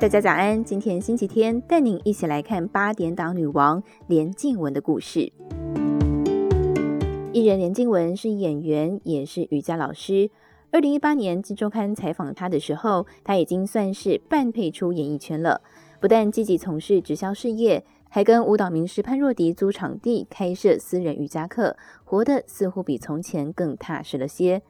大家早安，今天星期天，带您一起来看八点档女王连静雯的故事。艺人连静雯是演员，也是瑜伽老师。二零一八年《金周刊》采访她的时候，她已经算是半退出演艺圈了。不但积极从事直销事业，还跟舞蹈名师潘若迪租场地开设私人瑜伽课，活得似乎比从前更踏实了些。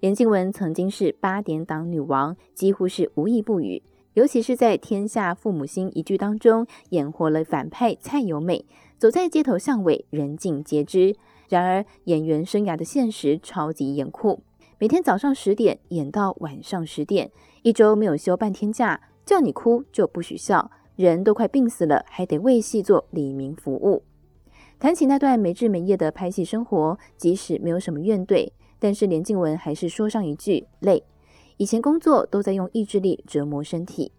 连静雯曾经是八点档女王，几乎是无一不语。尤其是在《天下父母心》一剧当中，演活了反派蔡由美，走在街头巷尾，人尽皆知。然而，演员生涯的现实超级严酷，每天早上十点演到晚上十点，一周没有休半天假，叫你哭就不许笑，人都快病死了，还得为戏做里民服务。谈起那段没日没夜的拍戏生活，即使没有什么怨怼。但是连静雯还是说上一句累。以前工作都在用意志力折磨身体。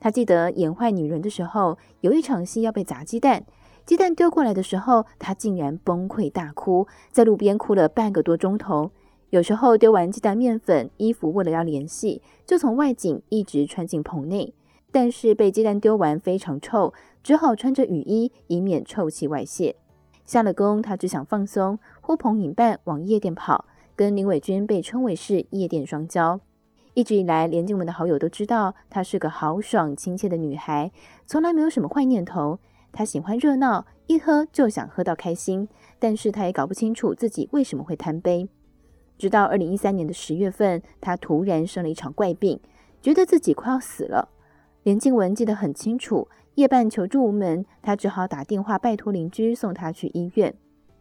他记得演坏女人的时候，有一场戏要被砸鸡蛋，鸡蛋丢过来的时候，他竟然崩溃大哭，在路边哭了半个多钟头。有时候丢完鸡蛋面粉，衣服为了要联系，就从外景一直穿进棚内，但是被鸡蛋丢完非常臭，只好穿着雨衣，以免臭气外泄。下了工，他只想放松，呼朋引伴往夜店跑。跟林伟君被称为是夜店双骄，一直以来，连静文的好友都知道她是个豪爽亲切的女孩，从来没有什么坏念头。她喜欢热闹，一喝就想喝到开心，但是她也搞不清楚自己为什么会贪杯。直到二零一三年的十月份，她突然生了一场怪病，觉得自己快要死了。连静文记得很清楚，夜半求助无门，她只好打电话拜托邻居送她去医院。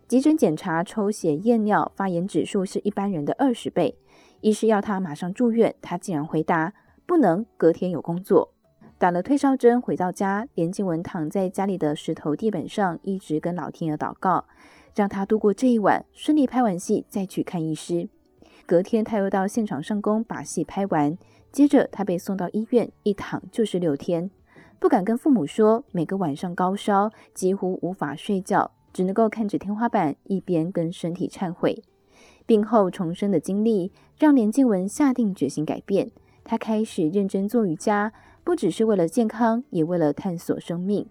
急诊检查、抽血验尿，发炎指数是一般人的二十倍。医师要他马上住院，他竟然回答不能，隔天有工作。打了退烧针，回到家，连静雯躺在家里的石头地板上，一直跟老天爷祷告，让他度过这一晚，顺利拍完戏再去看医师。隔天他又到现场上工，把戏拍完。接着他被送到医院，一躺就是六天，不敢跟父母说，每个晚上高烧，几乎无法睡觉。只能够看着天花板，一边跟身体忏悔。病后重生的经历，让连静雯下定决心改变。她开始认真做瑜伽，不只是为了健康，也为了探索生命。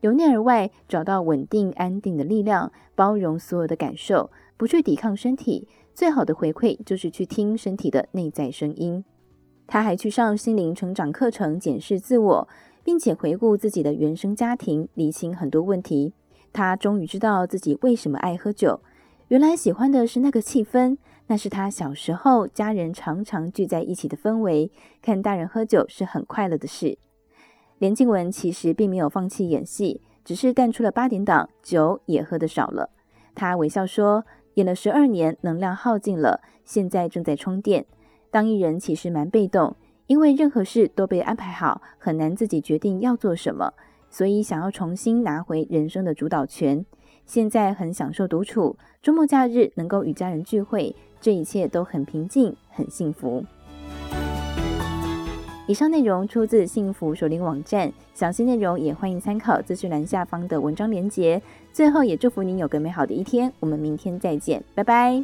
由内而外找到稳定安定的力量，包容所有的感受，不去抵抗身体。最好的回馈就是去听身体的内在声音。她还去上心灵成长课程，检视自我，并且回顾自己的原生家庭，理清很多问题。他终于知道自己为什么爱喝酒，原来喜欢的是那个气氛，那是他小时候家人常常聚在一起的氛围，看大人喝酒是很快乐的事。连静雯其实并没有放弃演戏，只是淡出了八点档，酒也喝得少了。他微笑说：“演了十二年，能量耗尽了，现在正在充电。当艺人其实蛮被动，因为任何事都被安排好，很难自己决定要做什么。”所以想要重新拿回人生的主导权，现在很享受独处，周末假日能够与家人聚会，这一切都很平静，很幸福。以上内容出自幸福手领网站，详细内容也欢迎参考资讯栏下方的文章连接。最后也祝福您有个美好的一天，我们明天再见，拜拜。